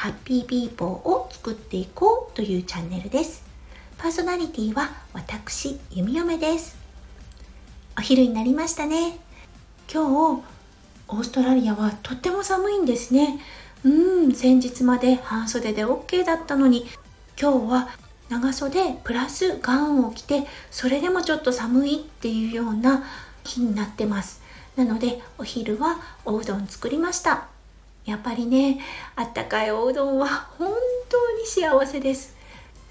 ハッピーピーポーを作っていこうというチャンネルです。パーソナリティは私弓嫁です。お昼になりましたね。今日オーストラリアはとっても寒いんですね。うん先日まで半袖で OK だったのに。今日は長袖プラスガウンを着てそれでもちょっと寒いっていうような日になってます。なのでお昼はおうどん作りました。やっぱりねあったかいおうどんは本当に幸せです。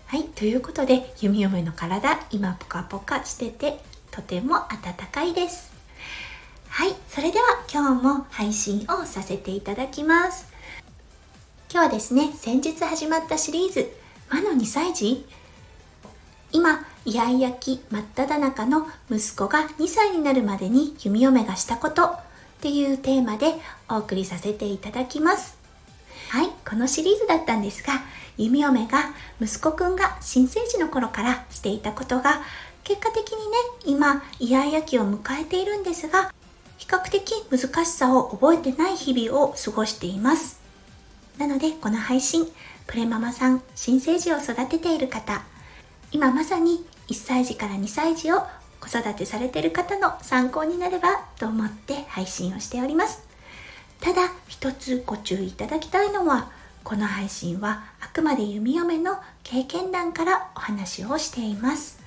はいということで弓嫁の体今ポカポカしててとても暖かいです。はいそれでは今日も配信をさせていただきます。今日はですね先日始まったシリーズ魔の2歳児。今イヤイヤ期真っ只中の息子が2歳になるまでに弓嫁がしたこと。っていうテーマでお送りさせていただきます。はいこのシリーズだったんですが弓嫁が息子くんが新生児の頃からしていたことが結果的にね今イヤイヤ期を迎えているんですが比較的難しさを覚えてない日々を過ごしています。なのでこの配信プレママさん新生児を育てている方今まさに1歳児から2歳児を子育てされてる方の参考になればと思って配信をしております。ただ一つご注意いただきたいのはこの配信はあくまで弓嫁の経験談からお話をしています。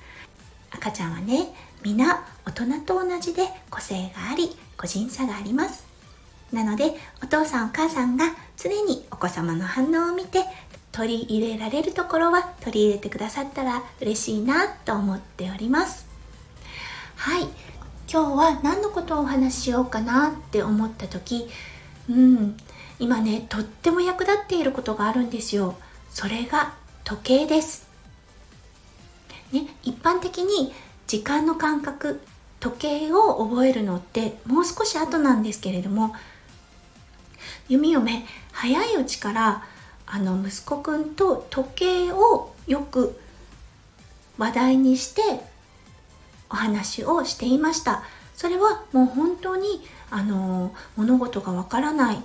赤ちゃんはね皆大人と同じで個性があり個人差があります。なのでお父さんお母さんが常にお子様の反応を見て取り入れられるところは取り入れてくださったら嬉しいなと思っております。はい。今日は何のことをお話ししようかなって思った時うん。今ねとっても役立っていることがあるんですよ。それが時計です。ね一般的に時間の感覚時計を覚えるのってもう少し後なんですけれども弓嫁早いうちからあの息子くんと時計をよく話題にしてお話をしていました。それはもう本当にあの物事がわからない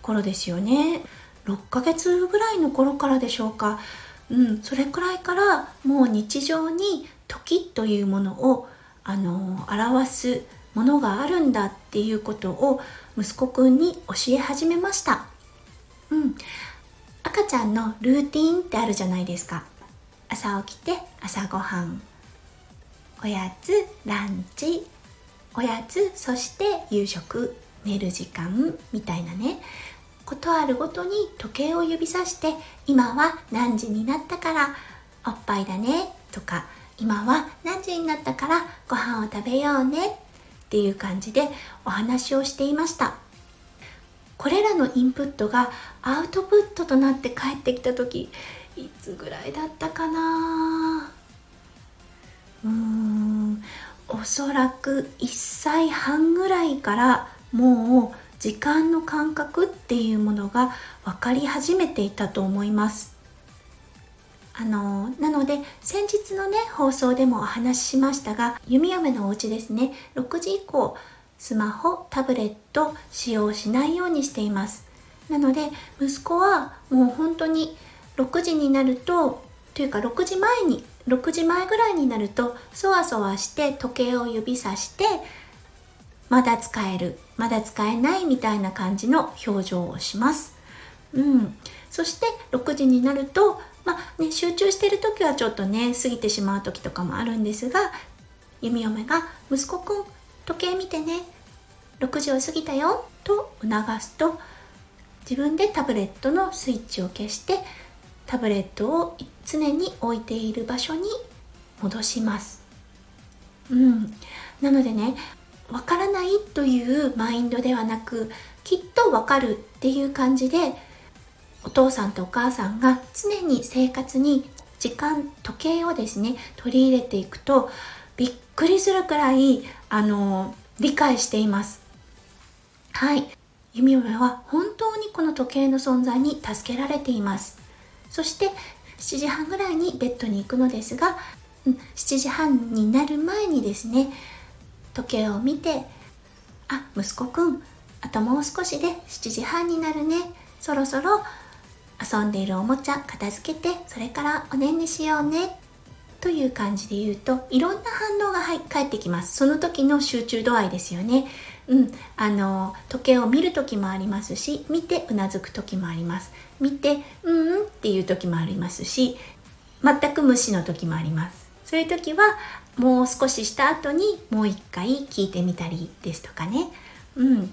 頃ですよね。6ヶ月ぐらいの頃からでしょうか。うんそれくらいからもう日常に時というものをあの表すものがあるんだっていうことを息子くんに教え始めました。うん。赤ちゃんのルーティンってあるじゃないですか。朝起きて朝ごはん。おやつランチ。おやつそして夕食。寝る時間みたいなね。ことあるごとに時計を指さして今は何時になったからおっぱいだねとか今は何時になったからご飯を食べようねっていう感じでお話をしていました。これらのインプットがアウトプットとなって帰ってきた時いつぐらいだったかなおそらく1歳半ぐらいからもう時間の感覚っていうものが分かり始めていたと思います。あのなので先日のね放送でもお話ししましたが弓嫁のお家ですね。6時以降スマホタブレット使用しないようにしています。なので息子はもう本当に6時になるとというか6時前に6時前ぐらいになるとそわそわして時計を指さしてまだ使えるまだ使えないみたいな感じの表情をします。うん。そして6時になるとまあね集中してる時はちょっとね過ぎてしまう時とかもあるんですが弓嫁が「息子くん時計見てね6時を過ぎたよと促すと自分でタブレットのスイッチを消してタブレットを常に置いている場所に戻します。うん。なのでねわからないというマインドではなくきっとわかるっていう感じでお父さんとお母さんが常に生活に時間時計をですね取り入れていくとびっくりするくらいあの理解しています。はい。弓嫁は本当にこの時計の存在に助けられています。そして7時半ぐらいにベッドに行くのですが、うん、7時半になる前にですね時計を見てあ息子くんあともう少しで7時半になるねそろそろ遊んでいるおもちゃ片付けてそれからおねんねしようねという感じで言うといろんな反応が返ってきます。その時の集中度合いですよね。うん。あの時計を見る時もありますし見てうなずく時もあります。見てうんうんっていう時もありますし全く無視の時もあります。そういう時はもう少しした後にもう一回聞いてみたりですとかね。うん。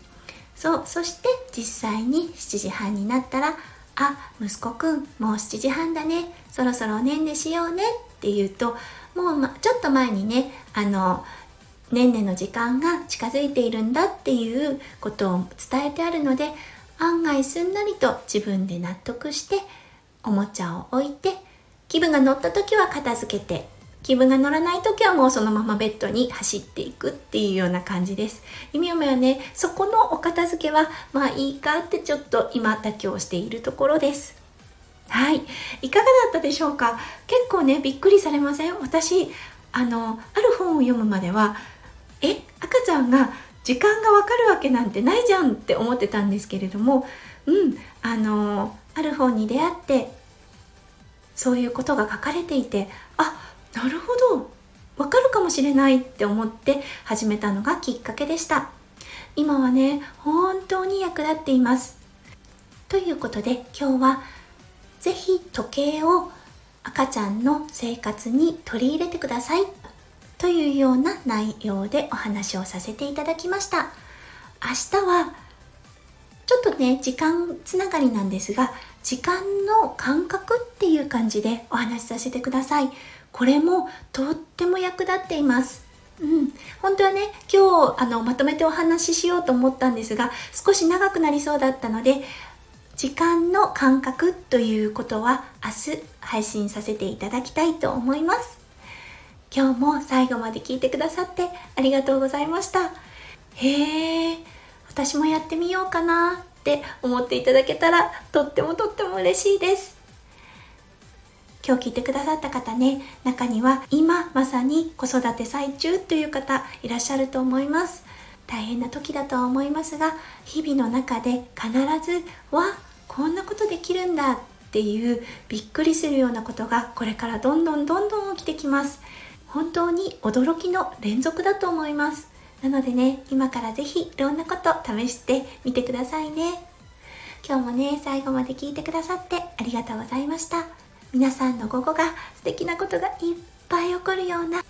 そうそして実際に7時半になったらあ息子くんもう7時半だね。そろそろおねんねしようね。って言うともう、ちょっと前にねあのねんねの時間が近づいているんだっていうことを伝えてあるので案外すんなりと自分で納得しておもちゃを置いて気分が乗った時は片付けて気分が乗らない時はもうそのままベッドに走っていくっていうような感じです。弓嫁はね、そこのお片付けはまあいいかってちょっと今妥協しているところです。はい。いかがだったでしょうか？結構ね、びっくりされません？私、あの、ある本を読むまでは、え、赤ちゃんが時間がわかるわけなんてないじゃんって思ってたんですけれども、うん、あの、ある本に出会って、そういうことが書かれていて、あ、なるほどわかるかもしれないって思って始めたのがきっかけでした。今はね本当に役立っています。ということで今日は是非時計を赤ちゃんの生活に取り入れてください。というような内容でお話をさせていただきました。明日はちょっとね時間つながりなんですが時間の感覚っていう感じでお話しさせてください。これもとっても役立っています。うん、本当はね今日あのまとめてお話ししようと思ったんですが少し長くなりそうだったので時間の感覚ということは明日配信させていただきたいと思います。今日も最後まで聞いてくださってありがとうございましたへえ私もやってみようかなって思っていただけたらとってもとっても嬉しいです今日聞いてくださった方ね、中には今まさに子育て最中という方いらっしゃると思います。大変な時だとは思いますが、日々の中で必ず、わ、こんなことできるんだっていうびっくりするようなことがこれからどんどんどんどん起きてきます。本当に驚きの連続だと思います。なのでね、今からぜひいろんなこと試してみてくださいね。今日もね、最後まで聞いてくださってありがとうございました。皆さんの午後が素敵なことがいっぱい起こるような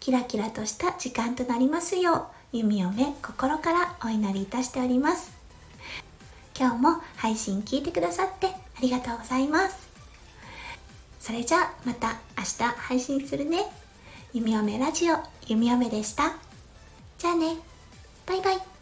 キラキラとした時間となりますよう弓を目心からお祈りいたしております今日も配信聞いてくださってありがとうございますそれじゃあまた明日配信するね。弓嫁ラジオ弓嫁でした。じゃあね。バイバイ。